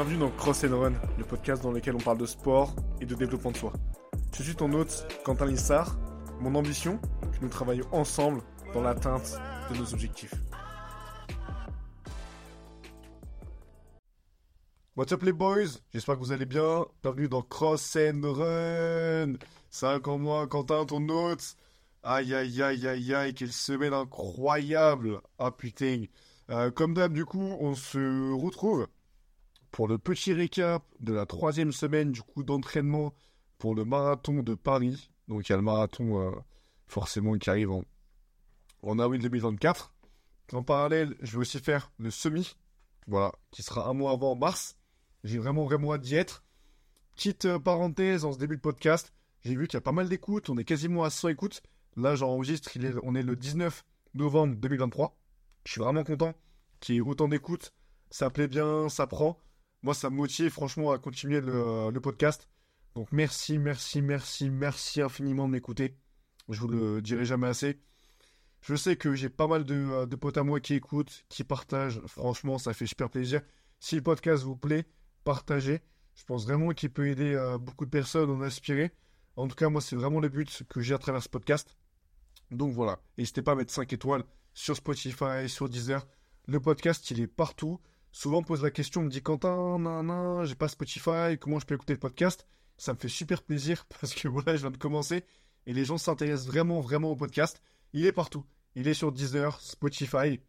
Bienvenue dans Cross and Run, le podcast dans lequel on parle de sport et de développement de soi. Je suis ton hôte Quentin Lissard. Mon ambition, que nous travaillions ensemble dans l'atteinte de nos objectifs. What's up les boys? J'espère que vous allez bien. Bienvenue dans Cross and Run. Ça encore moi, Quentin, ton hôte. Aïe aïe aïe aïe aïe, quelle semaine incroyable. Ah putain. Euh, comme d'hab, du coup, on se retrouve pour le petit récap de la troisième semaine du coup d'entraînement pour le marathon de Paris. Donc il y a le marathon euh, forcément qui arrive en, en avril 2024. En parallèle, je vais aussi faire le semi, voilà, qui sera un mois avant mars. J'ai vraiment vraiment hâte d'y être. Petite euh, parenthèse en ce début de podcast, j'ai vu qu'il y a pas mal d'écoutes, on est quasiment à 100 écoutes. Là j'enregistre, on est le 19 novembre 2023. Je suis vraiment content qu'il y ait autant d'écoutes. Ça plaît bien, ça prend. Moi, ça me motive franchement à continuer le, podcast. Donc merci, merci, merci, merci infiniment de m'écouter. Je vous le dirai jamais assez. Je sais que j'ai pas mal de, potes à moi qui écoutent, qui partagent. Franchement, ça fait super plaisir. Si le podcast vous plaît, partagez. Je pense vraiment qu'il peut aider euh, beaucoup de personnes à en aspirer. En tout cas, moi, c'est vraiment le but que j'ai à travers ce podcast. Donc voilà, n'hésitez pas à mettre 5 étoiles sur Spotify, sur Deezer. Le podcast, il est partout. Souvent, pose la question, on me dit Quentin, non, j'ai pas Spotify, comment je peux écouter le podcast? Ça me fait super plaisir parce que voilà, je viens de commencer et les gens s'intéressent vraiment, vraiment au podcast. Il est partout. Il est sur Deezer, Spotify,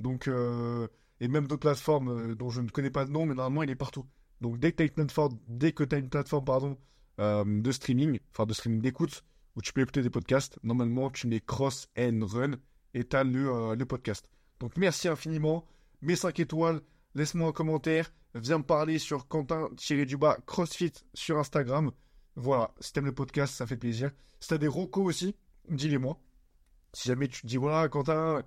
donc euh, et même d'autres plateformes euh, dont je ne connais pas le nom, mais normalement il est partout. Donc dès que tu as une plateforme, dès que as une plateforme pardon, euh, de streaming, enfin de streaming d'écoute, où tu peux écouter des podcasts, normalement tu mets cross and run et tu as le, le podcast. Donc merci infiniment, mes 5 étoiles, laisse-moi un commentaire, viens me parler sur Quentin-du-bas CrossFit sur Instagram. Voilà, si t'aimes le podcast, ça fait plaisir. Si t'as des rocos aussi, dis-les-moi. Si jamais tu te dis, voilà, Quentin,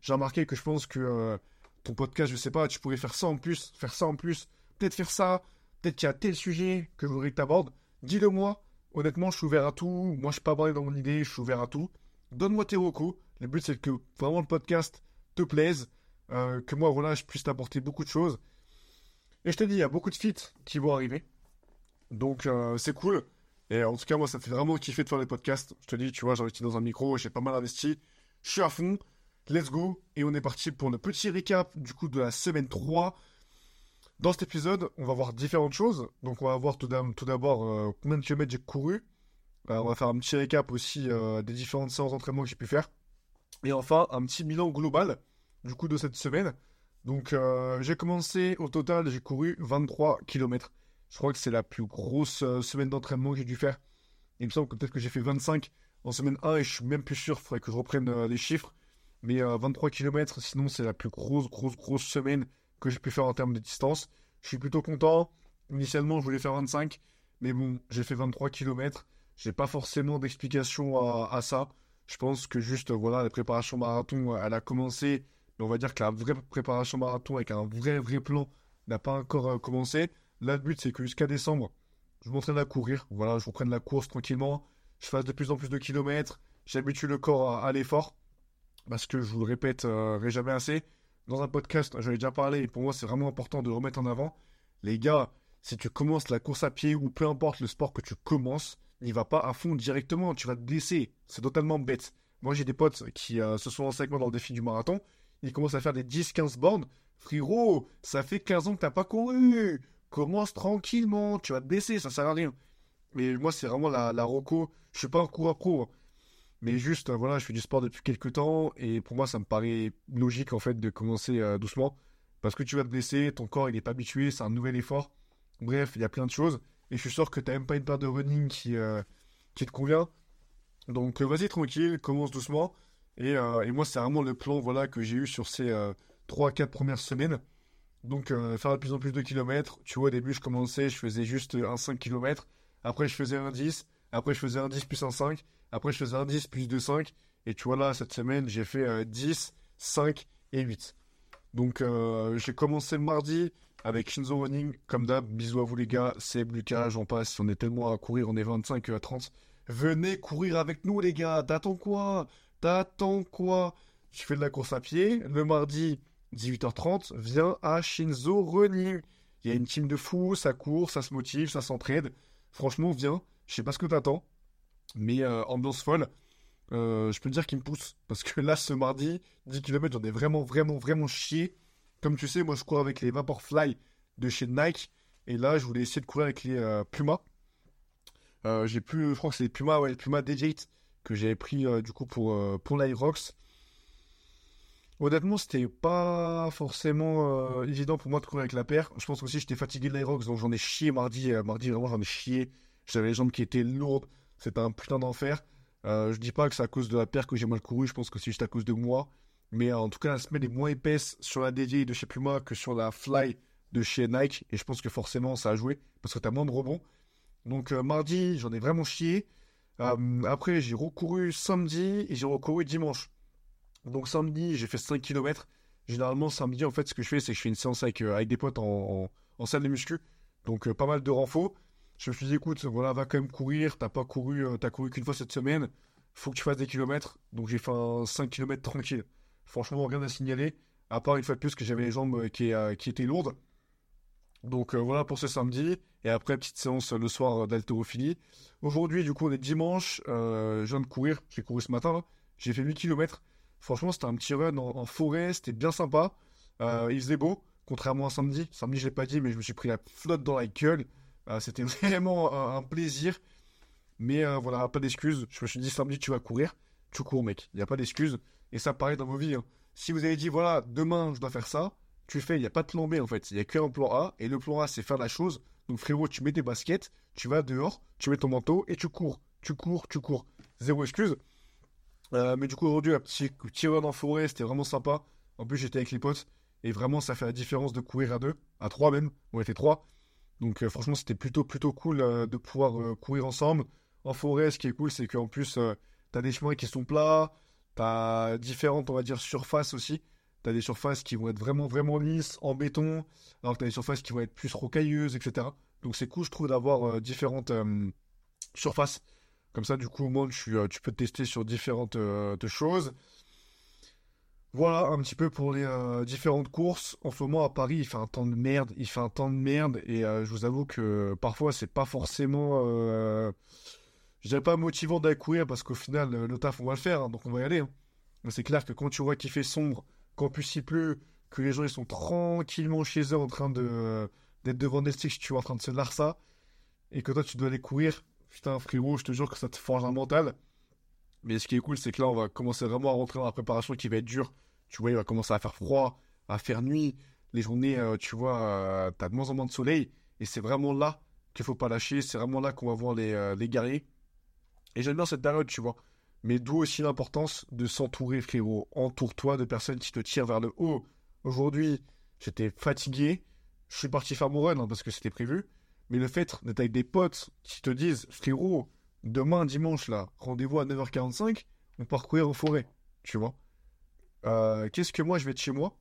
j'ai remarqué que je pense que euh, ton podcast, je sais pas, tu pourrais faire ça en plus, faire ça en plus, peut-être faire ça, peut-être qu'il y a tel sujet que je voudrais que tu abordes. Dis-le moi. Honnêtement, je suis ouvert à tout. Moi, je suis pas parlé dans mon idée, je suis ouvert à tout. Donne-moi tes recos. Le but, c'est que vraiment le podcast te plaise. Euh, que moi, voilà, je puisse t'apporter beaucoup de choses. Et je te dis, il y a beaucoup de feats qui vont arriver. Donc, euh, c'est cool. Et en tout cas, moi, ça fait vraiment kiffer de faire des podcasts. Je te dis, tu vois, j'ai investi dans un micro, j'ai pas mal investi. Je suis à fond. Let's go. Et on est parti pour le petit recap, du coup, de la semaine 3. Dans cet épisode, on va voir différentes choses. Donc, on va voir tout d'abord euh, combien de kilomètres j'ai couru. on va faire un petit récap aussi des différentes séances d'entraînement que j'ai pu faire. Et enfin, un petit bilan global du coup de cette semaine. Donc euh, j'ai commencé au total, j'ai couru 23 km. Je crois que c'est la plus grosse euh, semaine d'entraînement que j'ai dû faire. Il me semble que peut-être que j'ai fait 25 en semaine 1 et je suis même plus sûr, il faudrait que je reprenne euh, les chiffres. Mais 23 km, sinon c'est la plus grosse, grosse, grosse semaine que j'ai pu faire en termes de distance. Je suis plutôt content. Initialement, je voulais faire 25, mais bon, j'ai fait 23 km. J'ai pas forcément d'explication à, à, ça. Je pense que juste, voilà, la préparation marathon, elle a commencé mais on va dire que la vraie préparation marathon avec un vrai, vrai plan n'a pas encore euh, commencé. Là, le but, c'est que jusqu'à décembre, je m'entraîne à courir. Voilà, je reprenne la course tranquillement. Je fasse de plus en plus de kilomètres. J'habitue le corps à, l'effort. Parce que je vous le répète euh, jamais assez. Dans un podcast, j'en ai déjà parlé. Et pour moi, c'est vraiment important de remettre en avant. Les gars, si tu commences la course à pied ou peu importe le sport que tu commences, n'y va pas à fond directement. Tu vas te blesser. C'est totalement bête. Moi, j'ai des potes qui euh, se sont lancés moi dans le défi du marathon il commence à faire des 10-15 bornes. Frérot, ça fait 15 ans que t'as pas couru. Commence tranquillement, tu vas te baisser, ça sert à rien. Mais moi, c'est vraiment la, la roco. Je suis pas un coureur pro. Hein. Mais juste, euh, voilà, je fais du sport depuis quelques temps. Et pour moi, ça me paraît logique, en fait, de commencer euh, doucement. Parce que tu vas te blesser, ton corps, il est pas habitué, c'est un nouvel effort. Bref, il y a plein de choses. Et je suis sûr que t'as même pas une paire de running qui, euh, qui te convient. Donc, vas-y, tranquille, commence doucement. Euh, et, moi, c'est vraiment le plan voilà, que j'ai eu sur ces euh, 3-4 premières semaines. Donc, euh, faire de plus en plus de kilomètres. Tu vois, au début, je commençais, je faisais juste un 5 km. Après, je faisais un 10. Après, je faisais un 10 plus un 5. Après, je faisais un 10 plus 2 5. Et tu vois, là, cette semaine, j'ai fait 10, 5 et 8. Donc, j'ai commencé mardi avec Shinzo Running. Comme d'hab, bisous à vous les gars. C'est Lucas, j'en passe. On est tellement à courir, on est 25 à 30. Venez courir avec nous, les gars. T'attends quoi? T'attends quoi? Tu fais de la course à pied. Le mardi, 18h30, viens à Shinzo Running. Il y a une team de fous, ça court, ça se motive, ça s'entraide. Franchement, viens. Je sais pas ce que t'attends, mais euh, ambiance folle. Euh, je peux te dire qu'il me pousse. Parce que là, ce mardi, 10 km, j'en ai vraiment, vraiment, vraiment chié. Comme tu sais, moi, je cours avec les Vaporfly de chez Nike. Et là, je voulais essayer de courir avec les euh, Puma. J'ai plus, je crois que c'est les Puma, ouais, les Puma DJ que j'avais pris euh, du coup pour, euh, pour l'Irox. Honnêtement, c'était pas forcément euh, évident pour moi de courir avec la paire. Je pense aussi j'étais fatigué de l'Irox, donc j'en ai chié mardi. mardi, vraiment, j'en ai chié. J'avais les jambes qui étaient lourdes. C'était un putain d'enfer. Euh, je dis pas que c'est à cause de la paire que j'ai mal couru, je pense que c'est juste à cause de moi. Mais en tout cas, la semaine est moins épaisse sur la DJ de chez Puma que sur la Fly de chez Nike. Et je pense que forcément, ça a joué parce que t'as moins de rebonds. Donc mardi, j'en ai vraiment chié. Après, j'ai recouru samedi et j'ai recouru dimanche. Donc samedi, j'ai fait 5 km. Généralement, samedi, en fait, ce que je fais, c'est que je fais une séance avec, euh, des potes en, salle de muscu. Donc euh, pas mal de renfo. Je me suis dit, écoute, voilà, va quand même courir. T'as pas couru, euh, t'as couru qu'une fois cette semaine. Faut que tu fasses des kilomètres. Donc j'ai fait un 5 km tranquille. Franchement, rien à signaler. À part une fois de plus que j'avais les jambes qui, qui étaient lourdes. Donc euh, voilà pour ce samedi. Et après, petite séance le soir d'haltérophilie. Aujourd'hui, du coup, on est dimanche. Euh, je viens de courir. J'ai couru ce matin. J'ai fait 8 km. Franchement, c'était un petit run en, forêt. C'était bien sympa. Euh, il faisait beau. Contrairement à samedi. Samedi, je l'ai pas dit, mais je me suis pris la flotte dans la gueule. C'était vraiment un, plaisir. Mais voilà, pas d'excuses. Je me suis dit, samedi, tu vas courir. Tu cours, mec. Il n'y a pas d'excuses. Et ça pareil dans vos vies. hein. Si vous avez dit, voilà, demain, je dois faire ça, tu fais. Il n'y a pas de plan B, en fait. Il n'y a qu'un plan A. Et le plan A, c'est faire la chose. Donc, frérot, tu mets tes baskets, tu vas dehors, tu mets ton manteau et tu cours. Tu cours, tu cours. Zéro excuse. Euh, mais du coup, aujourd'hui, un petit, run en forêt, c'était vraiment sympa. En plus, j'étais avec les potes. Et vraiment, ça fait la différence de courir à deux, à trois même. On était trois. Donc, euh, franchement, c'était plutôt, plutôt cool euh, de pouvoir courir ensemble. En forêt, ce qui est cool, c'est qu'en plus, euh, t'as des chemins qui sont plats. T'as différentes, on va dire, surfaces aussi. Des surfaces qui vont être vraiment, vraiment lisses, en béton. Alors que t'as des surfaces qui vont être plus rocailleuses, etc. Donc, c'est cool, je trouve, d'avoir euh, différentes euh, surfaces. Comme ça, du coup, au moins, tu, euh, tu peux te tester sur différentes choses. Voilà un petit peu pour les différentes courses. En ce moment à Paris, il fait un temps de merde, il fait un temps de merde et je vous avoue que parfois c'est pas forcément, je dirais pas motivant d'aller courir parce qu'au final le taf on va le faire, hein, donc on va y aller. hein. C'est clair que quand tu vois qu'il fait sombre, qu'en plus il pleut, que les gens ils sont tranquillement chez eux en train de euh, d'être devant Netflix, tu vois en train de se larsa et que toi tu dois aller courir, putain frérot, je te jure que ça te forge un mental. Mais ce qui est cool, c'est que là, on va commencer vraiment à rentrer dans la préparation qui va être dure. Tu vois, il va commencer à faire froid, à faire nuit. Les journées, euh, tu vois, euh, t'as de moins en moins de soleil. Et c'est vraiment là qu'il faut pas lâcher. C'est vraiment là qu'on va voir les, les guerriers. Et j'aime bien cette période, tu vois. Mais d'où aussi l'importance de s'entourer, frérot. Entoure-toi de personnes qui te tirent vers le haut. Aujourd'hui, j'étais fatigué. Je suis parti faire mon run hein, parce que c'était prévu. Mais le fait d'être avec des potes qui te disent, frérot, demain, dimanche, là, rendez-vous à 9h45, on part courir en forêt, tu vois. Euh, Qu'est-ce que moi, je vais être chez moi?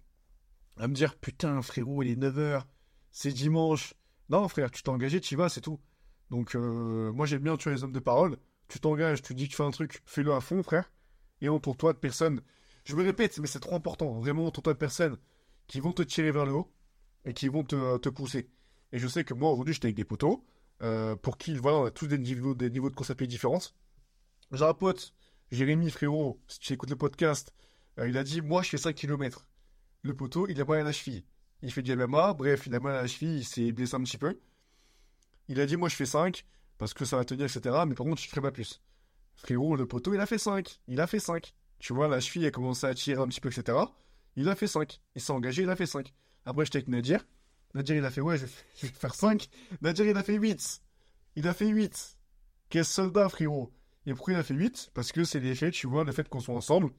À me dire, putain, frérot, il est 9h, c'est dimanche. Non, frère, tu t'es engagé, tu y vas, c'est tout. Donc, euh, moi, j'aime bien tuer les hommes de parole. Tu t'engages, tu dis que tu fais un truc, fais-le à fond, frère. Et entoure-toi de personnes. Je me répète, mais c'est trop important. Vraiment, entoure-toi de personnes qui vont te tirer vers le haut et qui vont te, pousser. Et je sais que moi, aujourd'hui, j'étais avec des potos euh, pour qui, voilà, on a tous des niveaux, des niveaux de pied différents. J'ai un pote, Jérémy, frérot, si tu écoutes le podcast, euh, il a dit, moi, je fais 5 km. Le poteau, il a mal à la cheville. Il fait du MMA, bref, il a mal à la cheville, il s'est blessé un petit peu. Il a dit, moi, je fais 5, parce que ça va tenir, etc. Mais par contre, je ferai pas plus. Frérot, le poteau, il a fait 5. Il a fait 5. Tu vois, la cheville a commencé à tirer un petit peu, etc. Il a fait 5. Il s'est engagé, il a fait 5. Après, j'étais avec Nadir. Nadir, il a fait, ouais, je vais, faire 5. Nadir, il a fait 8. Il a fait 8. Quel soldat, frérot. Et pourquoi il a fait 8 Parce que c'est l'effet, tu vois, le fait qu'on soit ensemble,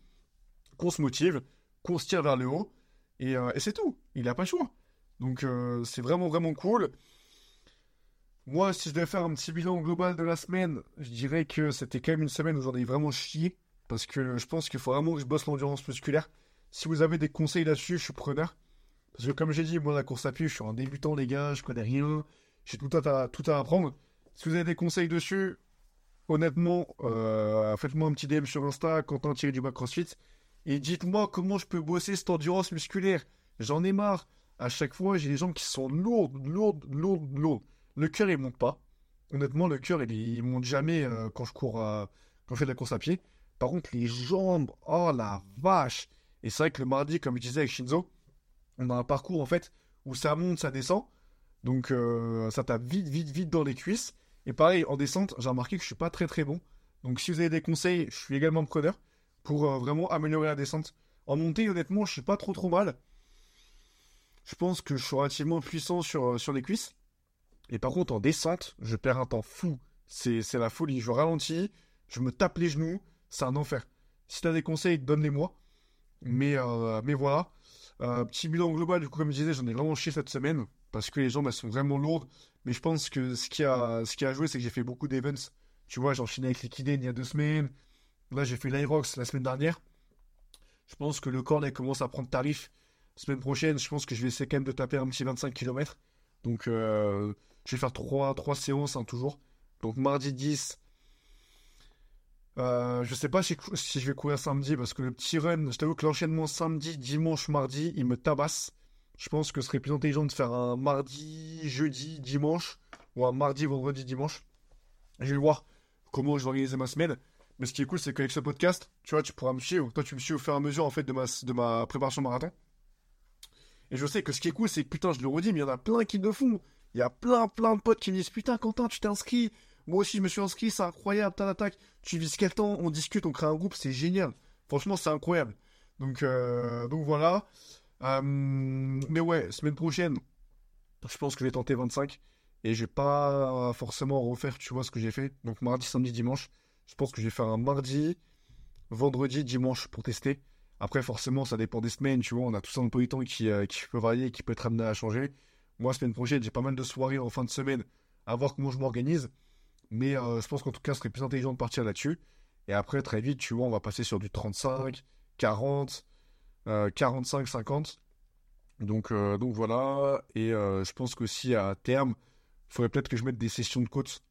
qu'on se motive, qu'on se tire vers le haut. Et, euh, c'est tout. Il n'a pas le choix. Donc, euh, c'est vraiment, vraiment cool. Moi, si je devais faire un petit bilan global de la semaine, je dirais que c'était quand même une semaine où j'en ai vraiment chié. Parce que je pense qu'il faut vraiment que je bosse l'endurance musculaire. Si vous avez des conseils là-dessus, je suis preneur. Parce que comme j'ai dit, moi, la course à pied, je suis un débutant, les gars, je connais rien. J'ai tout à, tout apprendre. Si vous avez des conseils dessus, honnêtement, euh, faites-moi un petit DM sur Insta, Quentin tiré du CrossFit. Et dites-moi comment je peux bosser cette endurance musculaire. J'en ai marre. à chaque fois, j'ai des jambes qui sont lourdes, lourdes, lourdes, lourdes. Le cœur, il monte pas. Honnêtement, le cœur, il, il monte jamais euh, quand je cours, euh, quand je fais de la course à pied. Par contre, les jambes, oh la vache. Et c'est vrai que le mardi, comme je disais avec Shinzo, on a un parcours en fait où ça monte, ça descend. Donc euh, ça tape vite, vite, vite dans les cuisses. Et pareil, en descente, j'ai remarqué que je suis pas très très bon. Donc si vous avez des conseils, je suis également preneur pour vraiment améliorer la descente. En montée, honnêtement, je suis pas trop trop mal. Je pense que je suis relativement puissant sur, sur les cuisses. Et par contre, en descente, je perds un temps fou. C'est la folie. Je ralentis, je me tape les genoux. C'est un enfer. Si tu as des conseils, donne-les-moi. Mais, euh, mais voilà. Euh, petit bilan global, du coup, comme je disais, j'en ai vraiment chié cette semaine. Parce que les jambes, elles sont vraiment lourdes. Mais je pense que ce qui a, ce qui a joué, c'est que j'ai fait beaucoup d'events. Tu vois, j'ai enchaîné avec Liquiden il y a deux semaines. Là, j'ai fait l'Irox la semaine dernière. Je pense que le corps, là, commence à prendre tarif. Semaine prochaine, je pense que je vais essayer quand même de taper un petit 25 km. Donc, euh, je vais faire trois, trois séances, hein, toujours. Donc, mardi 10, euh, je sais pas si, je vais courir samedi parce que le petit run, je t'avoue que l'enchaînement samedi, dimanche, mardi, il me tabasse. Je pense que ce serait plus intelligent de faire un mardi, jeudi, dimanche ou un mardi, vendredi, dimanche. Je vais voir comment je vais organiser ma semaine. Mais ce qui est cool, c'est qu'avec ce podcast, tu vois, tu pourras me suivre. Toi, tu me suis au fur et à mesure en fait de ma, de ma préparation marathon. Et je sais que ce qui est cool, c'est que putain, je le redis, mais il y en a plein qui le font. Il y a plein, plein de potes qui me disent Putain, Quentin, tu t'es inscrit moi aussi, je me suis inscrit, c'est incroyable, t'as l'attaque. Tu vis quel temps, on discute, on crée un groupe, c'est génial. Franchement, c'est incroyable. Donc, euh, donc voilà. Euh, mais ouais, semaine prochaine, je pense que je vais tenter 25. Et je vais pas forcément refaire, tu vois, ce que j'ai fait. Donc mardi, samedi, dimanche. Je pense que je vais faire un mardi, vendredi, dimanche pour tester. Après, forcément, ça dépend des semaines, tu vois. On a tout ça un peu de temps qui, euh, qui peut varier, qui peut être amené à changer. Moi, semaine prochaine, j'ai pas mal de soirées en fin de semaine à voir comment je m'organise. Mais euh, je pense qu'en tout cas, ce serait plus intelligent de partir là-dessus. Et après, très vite, tu vois, on va passer sur du 35, 40, 45, 50. Donc, euh, donc voilà. Et euh, je pense qu'aussi à terme, il faudrait peut-être que je mette des sessions de côte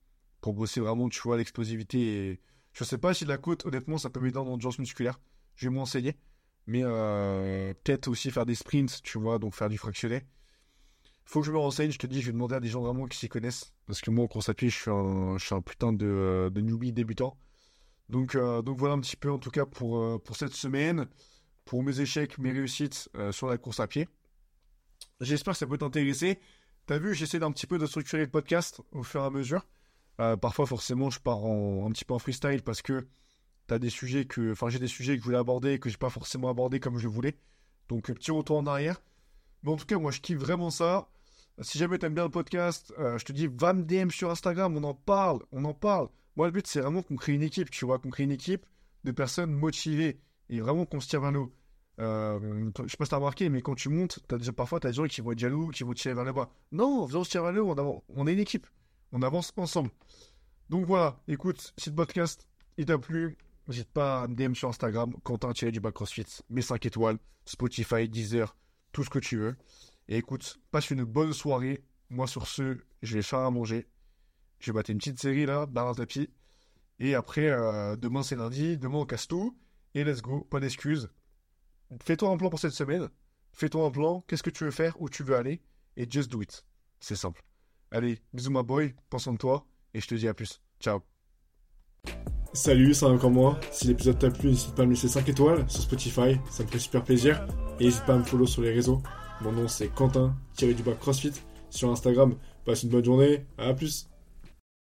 pour bosser vraiment, tu vois, l'explosivité. Et... Je sais pas si la côte, honnêtement, ça peut m'aider dans l'endurance musculaire. Je vais m'enseigner. Mais peut-être aussi faire des sprints, tu vois, donc faire du fractionné faut que je me renseigne, je te dis, je vais demander à des gens vraiment qui s'y connaissent. Parce que moi, en course à pied, je suis un, putain de, euh, de newbie débutant. Donc, euh, donc voilà un petit peu, en tout cas, pour, euh, pour cette semaine, pour mes échecs, mes réussites sur la course à pied. J'espère que ça peut t'intéresser. T'as vu, j'essaie d'un petit peu de structurer le podcast au fur et à mesure. parfois, forcément, je pars un petit peu en freestyle parce que t'as des sujets que, enfin, j'ai des sujets que je voulais aborder et que j'ai pas forcément abordé comme je voulais. Donc, petit retour en arrière. Mais en tout cas, moi, je kiffe vraiment ça. Si jamais t'aimes bien le podcast, euh, je te dis, va me DM sur Instagram, on en parle, on en parle. Moi, le but, c'est vraiment qu'on crée une équipe, tu vois, qu'on crée une équipe de personnes motivées et vraiment qu'on se tire vers haut. Euh, je sais pas si t'as remarqué, mais quand tu montes, as déjà, parfois, des gens qui vont être jaloux, qui vont te tirer vers le bas. Non, on se tire vers le haut, on, on est une équipe. On avance ensemble. Donc voilà, écoute, si le podcast, il t'a plu, n'hésite pas à me DM sur Instagram, Quentin du bac CrossFit, mes 5 étoiles, Spotify, Deezer, tout ce que tu veux. Et écoute, passe une bonne soirée. Moi, sur ce, je vais faire à manger. Je vais battre une petite série là, dans le tapis. Et après, euh, demain c'est lundi, demain on casse tout. Et let's go, pas d'excuses. Fais-toi un plan pour cette semaine. Fais-toi un plan, qu'est-ce que tu veux faire, où tu veux aller? Et just do it. C'est simple. Allez, bisous ma boy, pense en toi. Et je te dis à plus. Ciao. Salut, c'est encore moi? Si l'épisode t'a plu, n'hésite pas à me laisser 5 étoiles sur Spotify, ça me fait super plaisir. Et n'hésite pas à me follow sur les réseaux. Mon nom c'est Quentin, tiré du bas CrossFit sur Instagram. Passe une bonne journée, à plus